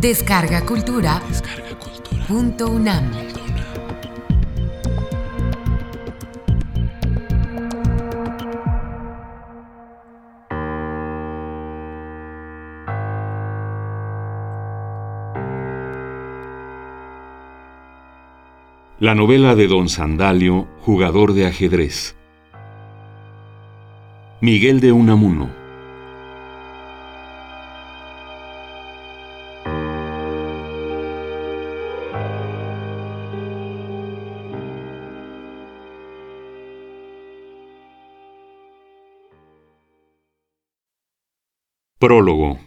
Descarga Cultura. Punto UNAM. La novela de Don Sandalio, jugador de ajedrez. Miguel de Unamuno. Prólogo.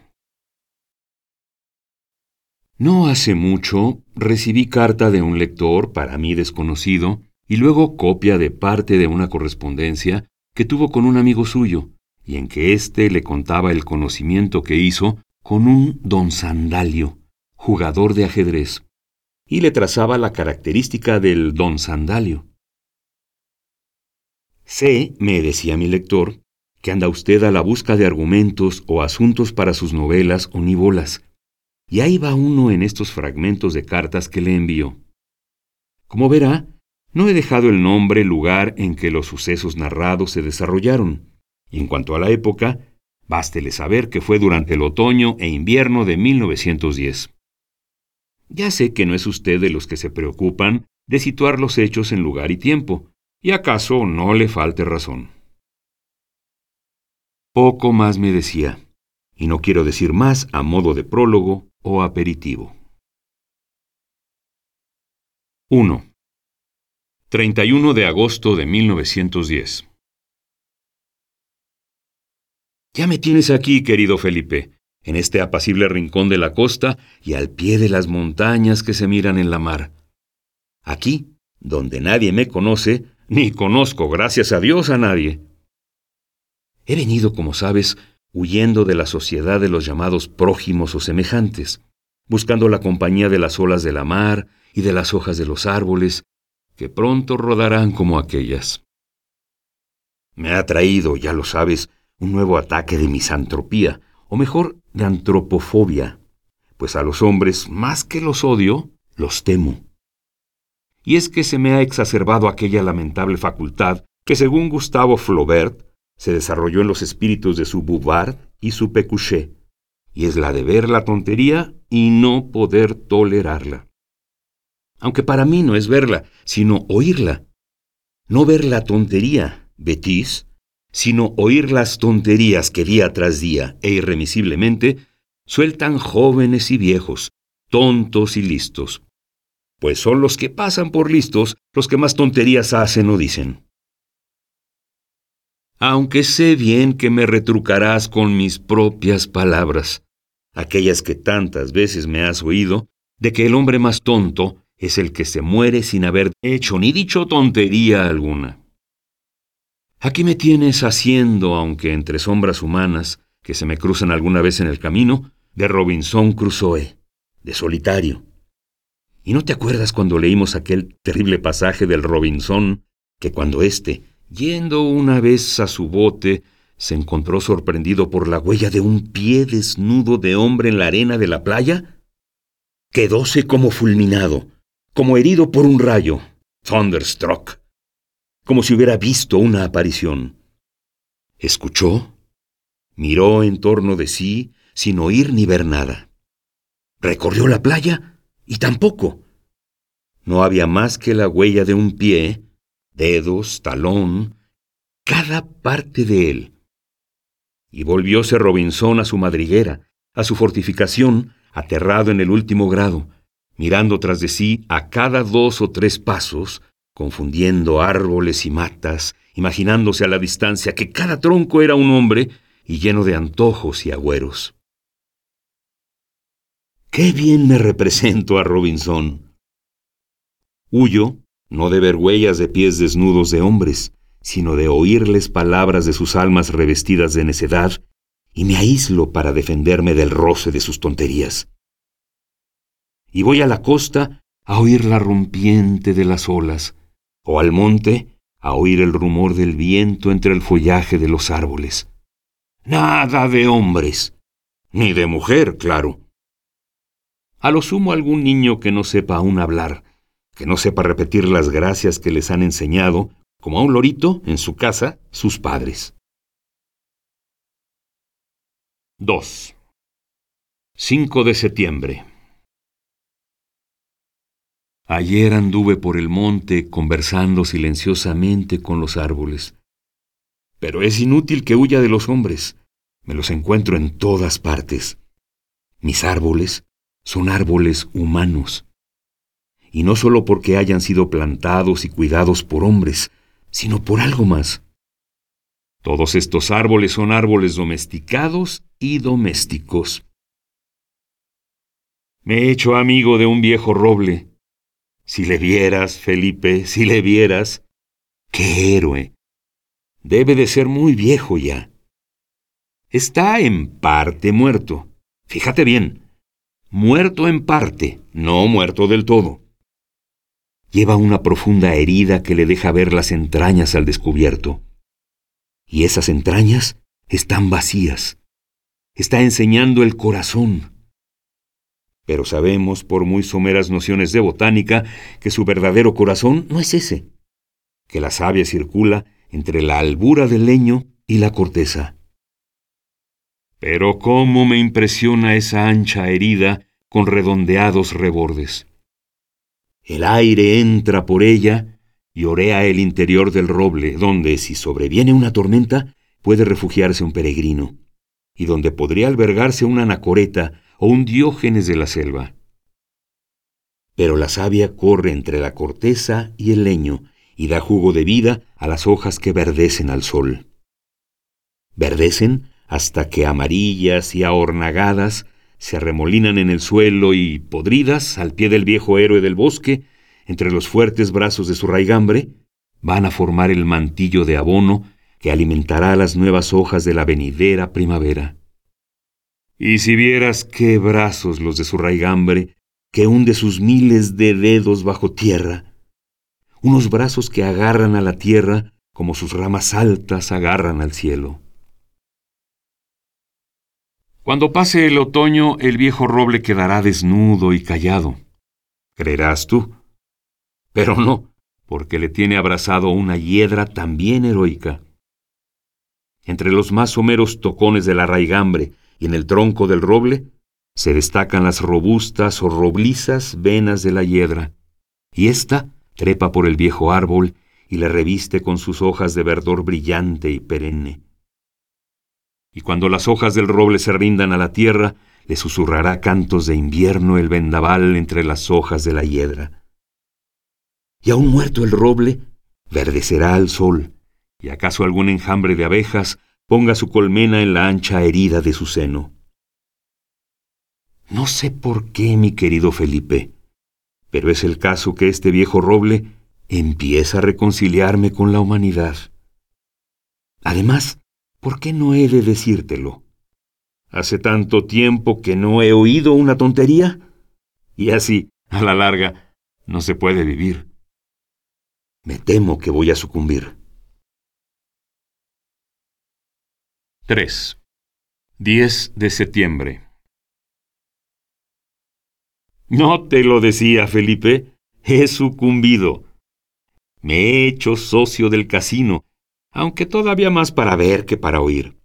No hace mucho recibí carta de un lector, para mí desconocido, y luego copia de parte de una correspondencia que tuvo con un amigo suyo, y en que éste le contaba el conocimiento que hizo con un don Sandalio, jugador de ajedrez, y le trazaba la característica del don Sandalio. Sé, me decía mi lector, que anda usted a la busca de argumentos o asuntos para sus novelas o nivolas. Y ahí va uno en estos fragmentos de cartas que le envió. Como verá, no he dejado el nombre, lugar en que los sucesos narrados se desarrollaron. Y en cuanto a la época, bástele saber que fue durante el otoño e invierno de 1910. Ya sé que no es usted de los que se preocupan de situar los hechos en lugar y tiempo, y acaso no le falte razón. Poco más me decía, y no quiero decir más a modo de prólogo o aperitivo. 1. 31 de agosto de 1910. Ya me tienes aquí, querido Felipe, en este apacible rincón de la costa y al pie de las montañas que se miran en la mar. Aquí, donde nadie me conoce, ni conozco, gracias a Dios, a nadie. He venido, como sabes, huyendo de la sociedad de los llamados prójimos o semejantes, buscando la compañía de las olas de la mar y de las hojas de los árboles, que pronto rodarán como aquellas. Me ha traído, ya lo sabes, un nuevo ataque de misantropía, o mejor, de antropofobia, pues a los hombres, más que los odio, los temo. Y es que se me ha exacerbado aquella lamentable facultad que, según Gustavo Flaubert, se desarrolló en los espíritus de su Bouvard y su Pécuchet, y es la de ver la tontería y no poder tolerarla. Aunque para mí no es verla, sino oírla. No ver la tontería, Betis, sino oír las tonterías que día tras día e irremisiblemente sueltan jóvenes y viejos, tontos y listos. Pues son los que pasan por listos los que más tonterías hacen o dicen aunque sé bien que me retrucarás con mis propias palabras, aquellas que tantas veces me has oído, de que el hombre más tonto es el que se muere sin haber hecho ni dicho tontería alguna. Aquí me tienes haciendo, aunque entre sombras humanas, que se me cruzan alguna vez en el camino, de Robinson Crusoe, de solitario. ¿Y no te acuerdas cuando leímos aquel terrible pasaje del Robinson, que cuando éste, Yendo una vez a su bote, se encontró sorprendido por la huella de un pie desnudo de hombre en la arena de la playa. Quedóse como fulminado, como herido por un rayo, thunderstruck, como si hubiera visto una aparición. Escuchó, miró en torno de sí sin oír ni ver nada. Recorrió la playa y tampoco. No había más que la huella de un pie dedos, talón, cada parte de él. Y volvióse Robinson a su madriguera, a su fortificación, aterrado en el último grado, mirando tras de sí a cada dos o tres pasos, confundiendo árboles y matas, imaginándose a la distancia que cada tronco era un hombre y lleno de antojos y agüeros. Qué bien me represento a Robinson. Huyo, no de ver huellas de pies desnudos de hombres, sino de oírles palabras de sus almas revestidas de necedad, y me aíslo para defenderme del roce de sus tonterías. Y voy a la costa a oír la rompiente de las olas, o al monte a oír el rumor del viento entre el follaje de los árboles. Nada de hombres, ni de mujer, claro. A lo sumo algún niño que no sepa aún hablar, que no sepa repetir las gracias que les han enseñado, como a un lorito, en su casa, sus padres. 2. 5 de septiembre. Ayer anduve por el monte conversando silenciosamente con los árboles. Pero es inútil que huya de los hombres. Me los encuentro en todas partes. Mis árboles son árboles humanos. Y no solo porque hayan sido plantados y cuidados por hombres, sino por algo más. Todos estos árboles son árboles domesticados y domésticos. Me he hecho amigo de un viejo roble. Si le vieras, Felipe, si le vieras. ¡Qué héroe! Debe de ser muy viejo ya. Está en parte muerto. Fíjate bien. Muerto en parte, no muerto del todo. Lleva una profunda herida que le deja ver las entrañas al descubierto. Y esas entrañas están vacías. Está enseñando el corazón. Pero sabemos, por muy someras nociones de botánica, que su verdadero corazón no es ese, que la savia circula entre la albura del leño y la corteza. Pero cómo me impresiona esa ancha herida con redondeados rebordes. El aire entra por ella y orea el interior del roble, donde, si sobreviene una tormenta, puede refugiarse un peregrino, y donde podría albergarse una anacoreta o un diógenes de la selva. Pero la savia corre entre la corteza y el leño y da jugo de vida a las hojas que verdecen al sol. Verdecen hasta que amarillas y ahornagadas se arremolinan en el suelo y, podridas al pie del viejo héroe del bosque, entre los fuertes brazos de su raigambre, van a formar el mantillo de abono que alimentará las nuevas hojas de la venidera primavera. Y si vieras qué brazos los de su raigambre, que hunde sus miles de dedos bajo tierra, unos brazos que agarran a la tierra como sus ramas altas agarran al cielo. Cuando pase el otoño, el viejo roble quedará desnudo y callado. ¿Creerás tú? Pero no, porque le tiene abrazado una hiedra también heroica. Entre los más someros tocones de la raigambre, y en el tronco del roble se destacan las robustas o roblizas venas de la hiedra, y ésta trepa por el viejo árbol y le reviste con sus hojas de verdor brillante y perenne. Y cuando las hojas del roble se rindan a la tierra, le susurrará cantos de invierno el vendaval entre las hojas de la hiedra. Y aún muerto el roble, verdecerá al sol, y acaso algún enjambre de abejas ponga su colmena en la ancha herida de su seno. No sé por qué, mi querido Felipe, pero es el caso que este viejo roble empieza a reconciliarme con la humanidad. Además, ¿por qué no he de decírtelo? Hace tanto tiempo que no he oído una tontería, y así, a la larga, no se puede vivir. Me temo que voy a sucumbir. 3. 10 de septiembre. No te lo decía, Felipe. He sucumbido. Me he hecho socio del casino, aunque todavía más para ver que para oír.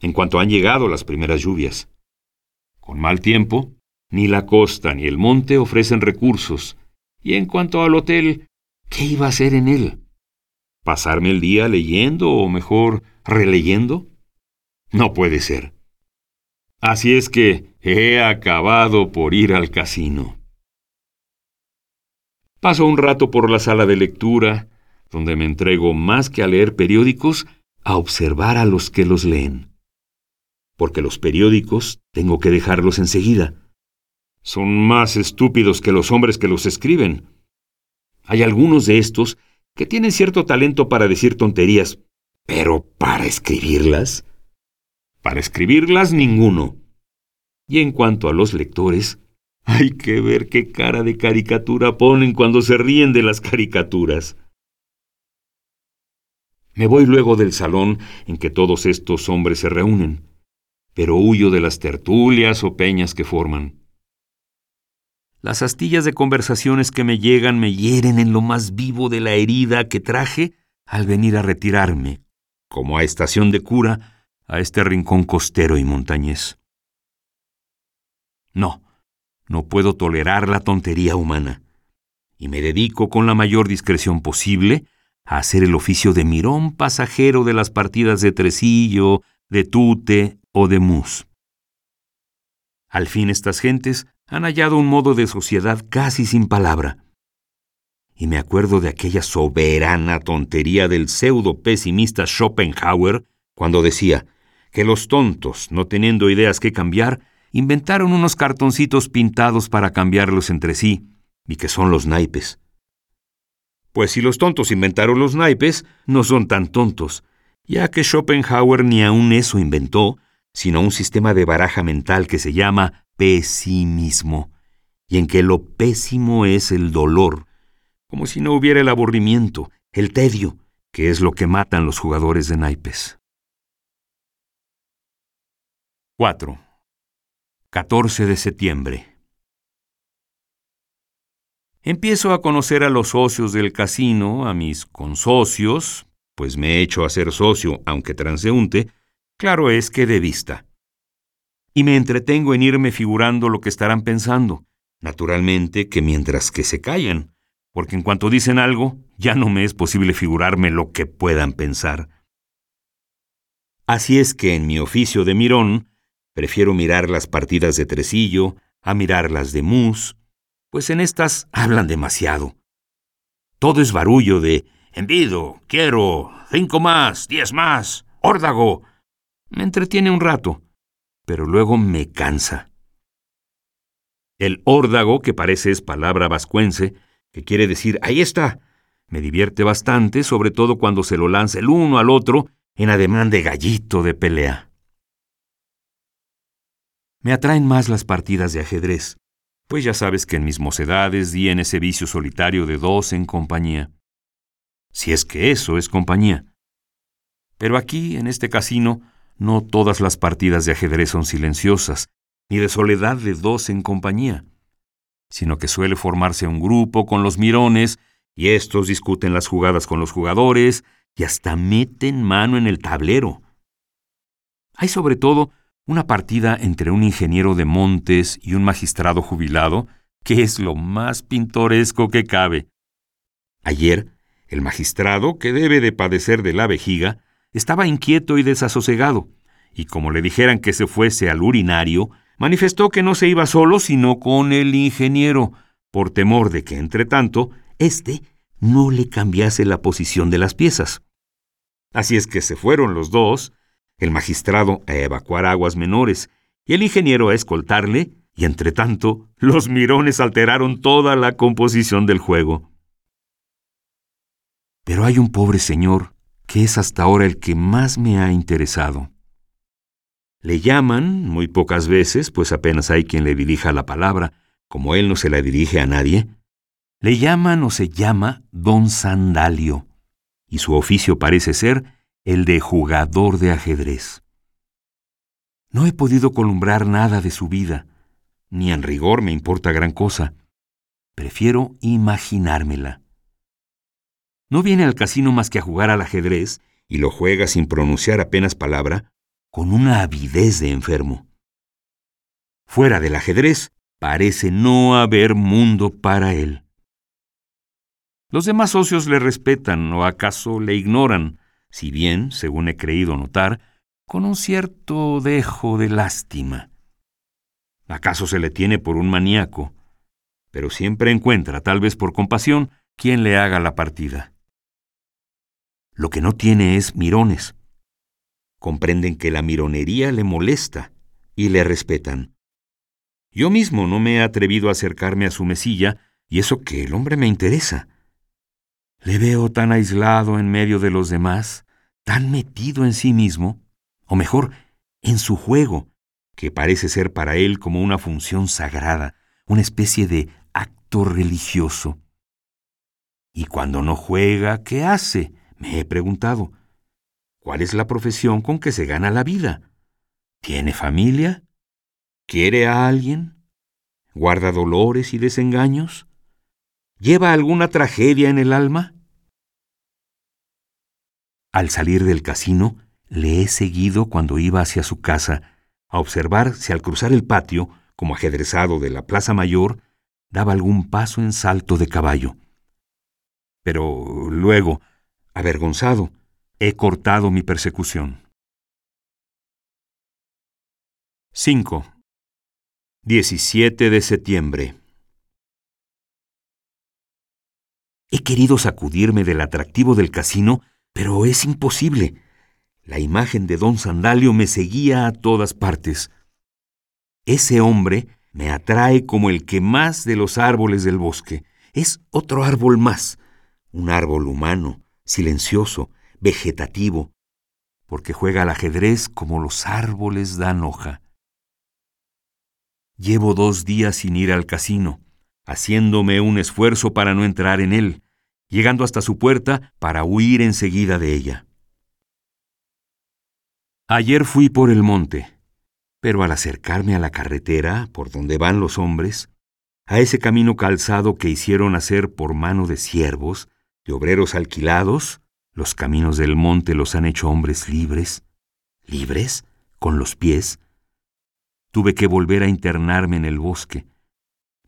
En cuanto han llegado las primeras lluvias. Con mal tiempo, ni la costa ni el monte ofrecen recursos, y en cuanto al hotel, ¿qué iba a hacer en él? ¿Pasarme el día leyendo o mejor releyendo? No puede ser. Así es que he acabado por ir al casino. Paso un rato por la sala de lectura, donde me entrego más que a leer periódicos, a observar a los que los leen. Porque los periódicos tengo que dejarlos enseguida. Son más estúpidos que los hombres que los escriben. Hay algunos de estos que tienen cierto talento para decir tonterías, pero para escribirlas. Para escribirlas ninguno. Y en cuanto a los lectores, hay que ver qué cara de caricatura ponen cuando se ríen de las caricaturas. Me voy luego del salón en que todos estos hombres se reúnen, pero huyo de las tertulias o peñas que forman. Las astillas de conversaciones que me llegan me hieren en lo más vivo de la herida que traje al venir a retirarme, como a estación de cura, a este rincón costero y montañés. No, no puedo tolerar la tontería humana, y me dedico con la mayor discreción posible a hacer el oficio de mirón pasajero de las partidas de tresillo, de tute o de mus. Al fin estas gentes han hallado un modo de sociedad casi sin palabra. Y me acuerdo de aquella soberana tontería del pseudo pesimista Schopenhauer cuando decía que los tontos, no teniendo ideas que cambiar, inventaron unos cartoncitos pintados para cambiarlos entre sí, y que son los naipes. Pues si los tontos inventaron los naipes, no son tan tontos, ya que Schopenhauer ni aun eso inventó, sino un sistema de baraja mental que se llama pesimismo, y en que lo pésimo es el dolor, como si no hubiera el aburrimiento, el tedio, que es lo que matan los jugadores de naipes. 4. 14 de septiembre. Empiezo a conocer a los socios del casino, a mis consocios, pues me he hecho a ser socio, aunque transeúnte, claro es que de vista y me entretengo en irme figurando lo que estarán pensando. Naturalmente que mientras que se callan, porque en cuanto dicen algo, ya no me es posible figurarme lo que puedan pensar. Así es que en mi oficio de mirón, prefiero mirar las partidas de tresillo a mirar las de mus, pues en estas hablan demasiado. Todo es barullo de envido, quiero, cinco más, diez más, órdago. Me entretiene un rato pero luego me cansa. El órdago, que parece es palabra vascuense, que quiere decir ahí está, me divierte bastante, sobre todo cuando se lo lanza el uno al otro en ademán de gallito de pelea. Me atraen más las partidas de ajedrez, pues ya sabes que en mis mocedades di en ese vicio solitario de dos en compañía. Si es que eso es compañía. Pero aquí, en este casino, no todas las partidas de ajedrez son silenciosas, ni de soledad de dos en compañía, sino que suele formarse un grupo con los mirones, y estos discuten las jugadas con los jugadores, y hasta meten mano en el tablero. Hay sobre todo una partida entre un ingeniero de montes y un magistrado jubilado, que es lo más pintoresco que cabe. Ayer, el magistrado, que debe de padecer de la vejiga, estaba inquieto y desasosegado, y como le dijeran que se fuese al urinario, manifestó que no se iba solo, sino con el ingeniero, por temor de que, entre tanto, éste no le cambiase la posición de las piezas. Así es que se fueron los dos, el magistrado a evacuar aguas menores y el ingeniero a escoltarle, y entre tanto, los mirones alteraron toda la composición del juego. Pero hay un pobre señor que es hasta ahora el que más me ha interesado. Le llaman, muy pocas veces, pues apenas hay quien le dirija la palabra, como él no se la dirige a nadie, le llaman o se llama Don Sandalio, y su oficio parece ser el de jugador de ajedrez. No he podido columbrar nada de su vida, ni en rigor me importa gran cosa. Prefiero imaginármela. No viene al casino más que a jugar al ajedrez y lo juega sin pronunciar apenas palabra, con una avidez de enfermo. Fuera del ajedrez, parece no haber mundo para él. Los demás socios le respetan o acaso le ignoran, si bien, según he creído notar, con un cierto dejo de lástima. ¿Acaso se le tiene por un maníaco? Pero siempre encuentra, tal vez por compasión, quien le haga la partida. Lo que no tiene es mirones. Comprenden que la mironería le molesta y le respetan. Yo mismo no me he atrevido a acercarme a su mesilla, y eso que el hombre me interesa. Le veo tan aislado en medio de los demás, tan metido en sí mismo, o mejor, en su juego, que parece ser para él como una función sagrada, una especie de acto religioso. Y cuando no juega, ¿qué hace? Me he preguntado, ¿cuál es la profesión con que se gana la vida? ¿Tiene familia? ¿Quiere a alguien? ¿Guarda dolores y desengaños? ¿Lleva alguna tragedia en el alma? Al salir del casino, le he seguido cuando iba hacia su casa, a observar si al cruzar el patio, como ajedrezado de la Plaza Mayor, daba algún paso en salto de caballo. Pero luego, avergonzado, he cortado mi persecución. 5. 17 de septiembre. He querido sacudirme del atractivo del casino, pero es imposible. La imagen de don Sandalio me seguía a todas partes. Ese hombre me atrae como el que más de los árboles del bosque. Es otro árbol más, un árbol humano, silencioso, vegetativo, porque juega al ajedrez como los árboles dan hoja. Llevo dos días sin ir al casino, haciéndome un esfuerzo para no entrar en él, llegando hasta su puerta para huir enseguida de ella. Ayer fui por el monte, pero al acercarme a la carretera por donde van los hombres, a ese camino calzado que hicieron hacer por mano de siervos, de obreros alquilados, los caminos del monte los han hecho hombres libres, libres, con los pies, Tuve que volver a internarme en el bosque.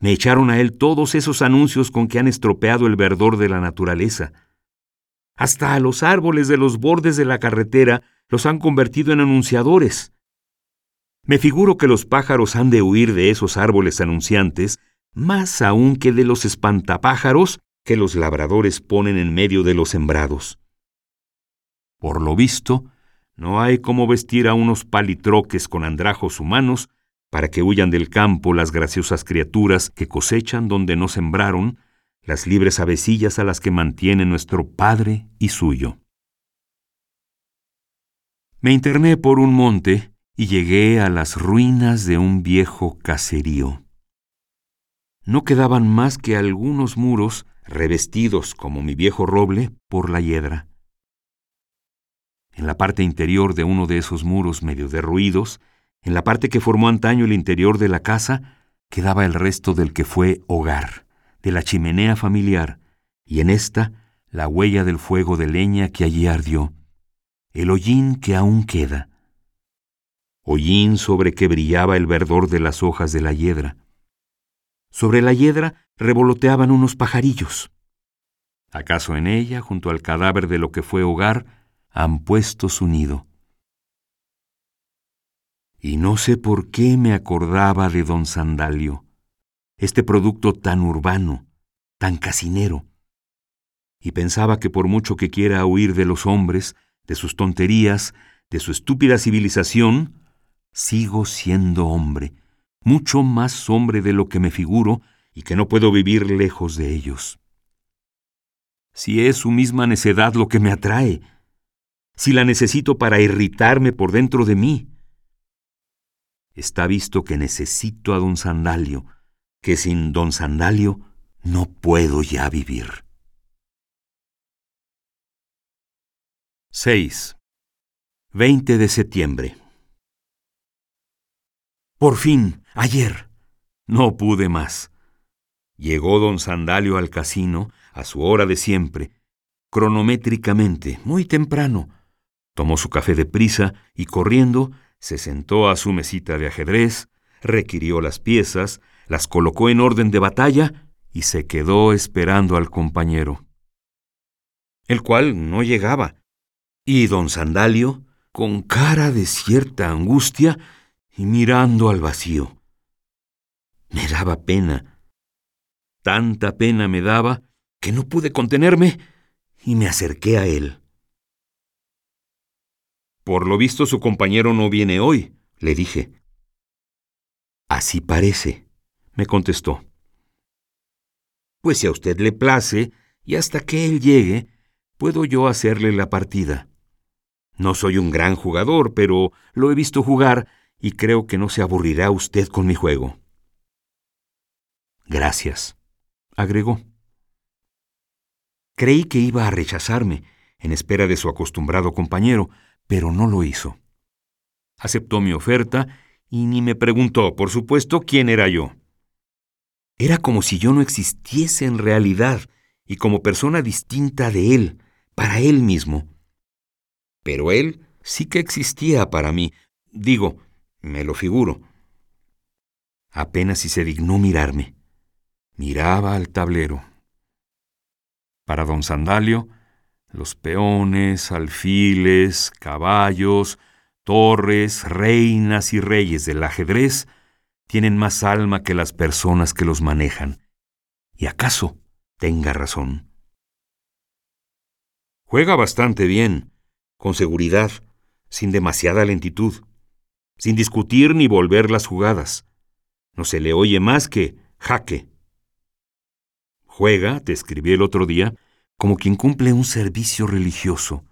Me echaron a él todos esos anuncios con que han estropeado el verdor de la naturaleza. Hasta a los árboles de los bordes de la carretera los han convertido en anunciadores. Me figuro que los pájaros han de huir de esos árboles anunciantes, más aún que de los espantapájaros que los labradores ponen en medio de los sembrados. Por lo visto, no hay como vestir a unos palitroques con andrajos humanos para que huyan del campo las graciosas criaturas que cosechan donde no sembraron, las libres avecillas a las que mantiene nuestro Padre y suyo. Me interné por un monte y llegué a las ruinas de un viejo caserío. No quedaban más que algunos muros revestidos como mi viejo roble por la hiedra. En la parte interior de uno de esos muros medio derruidos, en la parte que formó antaño el interior de la casa, quedaba el resto del que fue hogar, de la chimenea familiar, y en esta la huella del fuego de leña que allí ardió, el hollín que aún queda. Hollín sobre que brillaba el verdor de las hojas de la hiedra. Sobre la hiedra revoloteaban unos pajarillos. ¿Acaso en ella, junto al cadáver de lo que fue hogar, han puesto su nido. Y no sé por qué me acordaba de don Sandalio, este producto tan urbano, tan casinero. Y pensaba que por mucho que quiera huir de los hombres, de sus tonterías, de su estúpida civilización, sigo siendo hombre, mucho más hombre de lo que me figuro y que no puedo vivir lejos de ellos. Si es su misma necedad lo que me atrae, si la necesito para irritarme por dentro de mí. Está visto que necesito a don Sandalio, que sin don Sandalio no puedo ya vivir. 6. 20 de septiembre. Por fin, ayer. No pude más. Llegó don Sandalio al casino a su hora de siempre, cronométricamente, muy temprano, Tomó su café de prisa y corriendo se sentó a su mesita de ajedrez, requirió las piezas, las colocó en orden de batalla y se quedó esperando al compañero. El cual no llegaba, y don Sandalio, con cara de cierta angustia y mirando al vacío. Me daba pena. Tanta pena me daba que no pude contenerme y me acerqué a él. Por lo visto su compañero no viene hoy, le dije. Así parece, me contestó. Pues si a usted le place, y hasta que él llegue, puedo yo hacerle la partida. No soy un gran jugador, pero lo he visto jugar y creo que no se aburrirá usted con mi juego. Gracias, agregó. Creí que iba a rechazarme, en espera de su acostumbrado compañero, pero no lo hizo. Aceptó mi oferta y ni me preguntó, por supuesto, quién era yo. Era como si yo no existiese en realidad y como persona distinta de él, para él mismo. Pero él sí que existía para mí, digo, me lo figuro. Apenas si se dignó mirarme. Miraba al tablero. Para don Sandalio, los peones, alfiles, caballos, torres, reinas y reyes del ajedrez tienen más alma que las personas que los manejan. ¿Y acaso tenga razón? Juega bastante bien, con seguridad, sin demasiada lentitud, sin discutir ni volver las jugadas. No se le oye más que jaque. Juega, te escribí el otro día, como quien cumple un servicio religioso.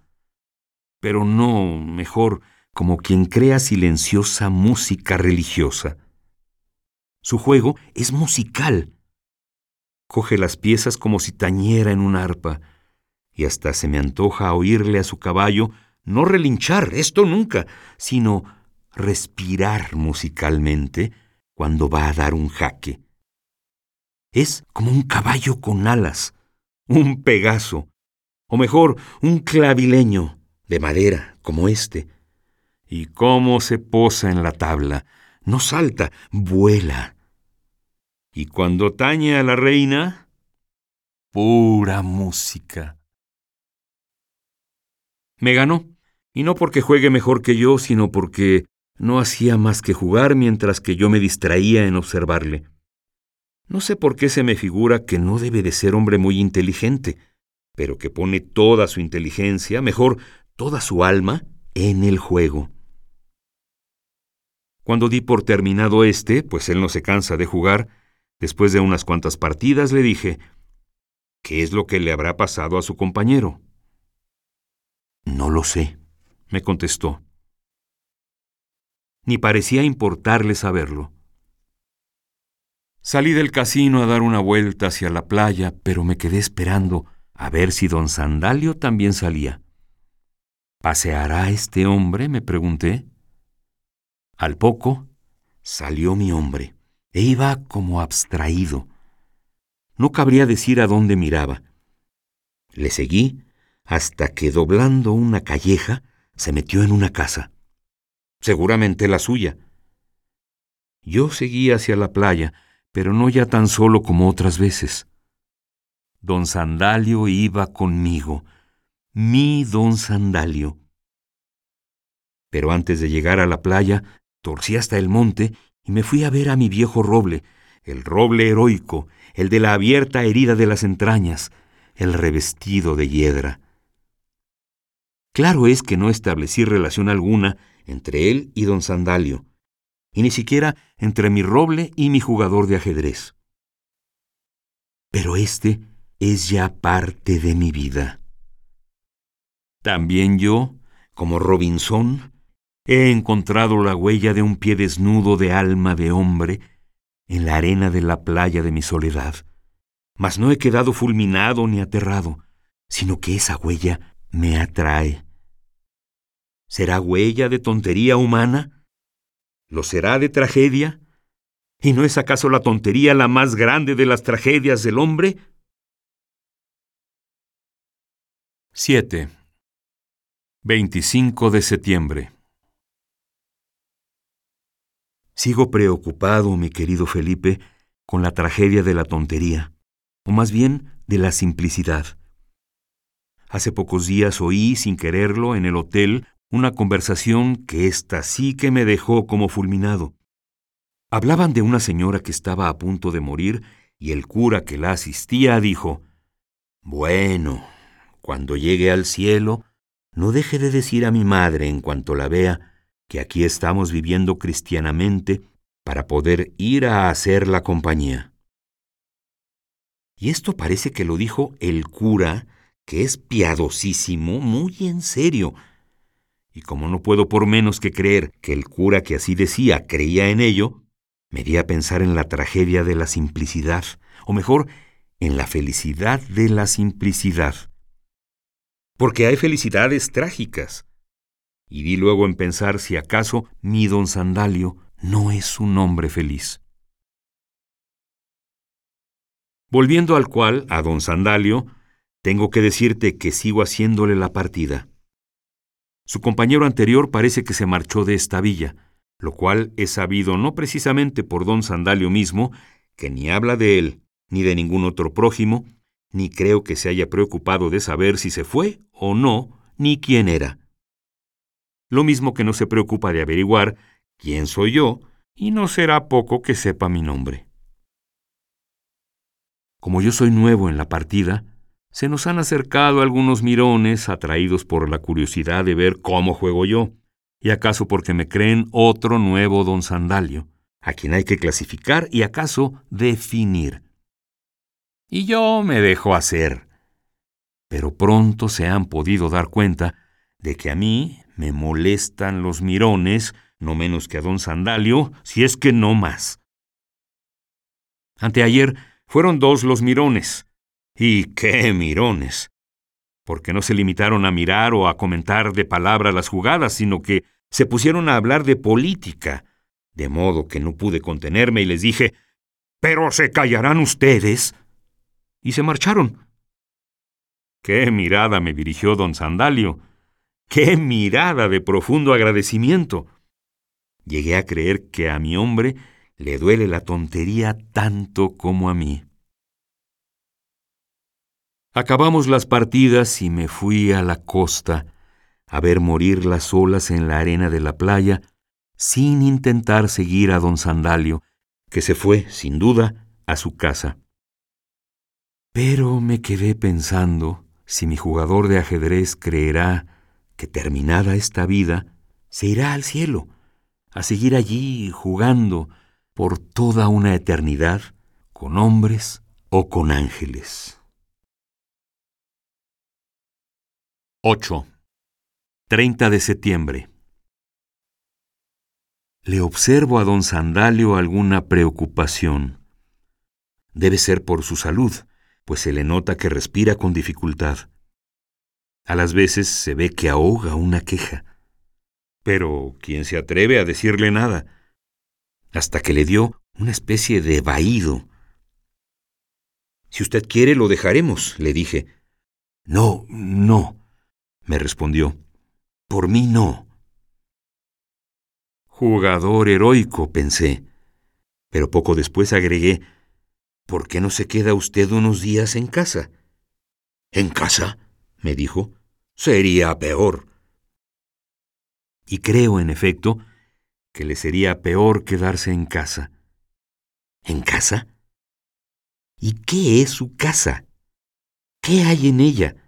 Pero no, mejor, como quien crea silenciosa música religiosa. Su juego es musical. Coge las piezas como si tañera en un arpa, y hasta se me antoja oírle a su caballo no relinchar, esto nunca, sino respirar musicalmente cuando va a dar un jaque. Es como un caballo con alas, un pegaso, o mejor, un clavileño de madera como este y cómo se posa en la tabla. No salta, vuela. Y cuando tañe a la reina, pura música. Me ganó, y no porque juegue mejor que yo, sino porque no hacía más que jugar mientras que yo me distraía en observarle. No sé por qué se me figura que no debe de ser hombre muy inteligente, pero que pone toda su inteligencia, mejor, toda su alma, en el juego. Cuando di por terminado este, pues él no se cansa de jugar, después de unas cuantas partidas le dije, ¿qué es lo que le habrá pasado a su compañero? No lo sé, me contestó. Ni parecía importarle saberlo. Salí del casino a dar una vuelta hacia la playa, pero me quedé esperando a ver si don Sandalio también salía. ¿Paseará este hombre? me pregunté. Al poco salió mi hombre, e iba como abstraído. No cabría decir a dónde miraba. Le seguí hasta que doblando una calleja se metió en una casa. Seguramente la suya. Yo seguí hacia la playa, pero no ya tan solo como otras veces. Don Sandalio iba conmigo, mi don Sandalio. Pero antes de llegar a la playa, Torcí hasta el monte y me fui a ver a mi viejo roble, el roble heroico, el de la abierta herida de las entrañas, el revestido de hiedra. Claro es que no establecí relación alguna entre él y don Sandalio, y ni siquiera entre mi roble y mi jugador de ajedrez. Pero este es ya parte de mi vida. También yo, como Robinson, He encontrado la huella de un pie desnudo de alma de hombre en la arena de la playa de mi soledad. Mas no he quedado fulminado ni aterrado, sino que esa huella me atrae. ¿Será huella de tontería humana? ¿Lo será de tragedia? ¿Y no es acaso la tontería la más grande de las tragedias del hombre? 7. 25 de septiembre. Sigo preocupado, mi querido Felipe, con la tragedia de la tontería, o más bien de la simplicidad. Hace pocos días oí, sin quererlo, en el hotel, una conversación que ésta sí que me dejó como fulminado. Hablaban de una señora que estaba a punto de morir y el cura que la asistía dijo, Bueno, cuando llegue al cielo, no deje de decir a mi madre en cuanto la vea, que aquí estamos viviendo cristianamente para poder ir a hacer la compañía. Y esto parece que lo dijo el cura, que es piadosísimo, muy en serio. Y como no puedo por menos que creer que el cura que así decía creía en ello, me di a pensar en la tragedia de la simplicidad, o mejor, en la felicidad de la simplicidad. Porque hay felicidades trágicas, y di luego en pensar si acaso mi don Sandalio no es un hombre feliz. Volviendo al cual, a don Sandalio, tengo que decirte que sigo haciéndole la partida. Su compañero anterior parece que se marchó de esta villa, lo cual es sabido no precisamente por don Sandalio mismo, que ni habla de él, ni de ningún otro prójimo, ni creo que se haya preocupado de saber si se fue o no, ni quién era. Lo mismo que no se preocupa de averiguar quién soy yo, y no será poco que sepa mi nombre. Como yo soy nuevo en la partida, se nos han acercado algunos mirones atraídos por la curiosidad de ver cómo juego yo, y acaso porque me creen otro nuevo don Sandalio, a quien hay que clasificar y acaso definir. Y yo me dejo hacer. Pero pronto se han podido dar cuenta de que a mí me molestan los mirones, no menos que a don Sandalio, si es que no más. Anteayer fueron dos los mirones, y qué mirones. Porque no se limitaron a mirar o a comentar de palabra las jugadas, sino que se pusieron a hablar de política, de modo que no pude contenerme y les dije, Pero se callarán ustedes. Y se marcharon. Qué mirada me dirigió don Sandalio. Qué mirada de profundo agradecimiento. Llegué a creer que a mi hombre le duele la tontería tanto como a mí. Acabamos las partidas y me fui a la costa a ver morir las olas en la arena de la playa sin intentar seguir a don Sandalio, que se fue, sin duda, a su casa. Pero me quedé pensando si mi jugador de ajedrez creerá que terminada esta vida, se irá al cielo, a seguir allí jugando por toda una eternidad con hombres o con ángeles. 8. 30 de septiembre. Le observo a don Sandalio alguna preocupación. Debe ser por su salud, pues se le nota que respira con dificultad. A las veces se ve que ahoga una queja. Pero ¿quién se atreve a decirle nada? Hasta que le dio una especie de vaído. Si usted quiere, lo dejaremos, le dije. No, no, me respondió. Por mí no. Jugador heroico, pensé. Pero poco después agregué, ¿por qué no se queda usted unos días en casa? ¿En casa? me dijo. Sería peor. Y creo, en efecto, que le sería peor quedarse en casa. ¿En casa? ¿Y qué es su casa? ¿Qué hay en ella?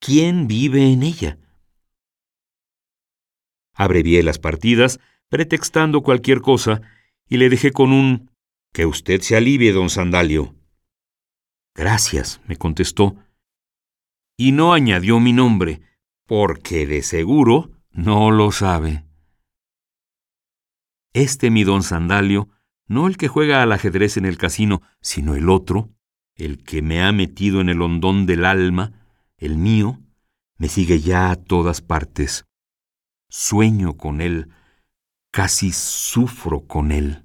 ¿Quién vive en ella? Abrevié las partidas, pretextando cualquier cosa, y le dejé con un Que usted se alivie, don Sandalio. Gracias, me contestó. Y no añadió mi nombre, porque de seguro no lo sabe. Este mi don Sandalio, no el que juega al ajedrez en el casino, sino el otro, el que me ha metido en el hondón del alma, el mío, me sigue ya a todas partes. Sueño con él, casi sufro con él.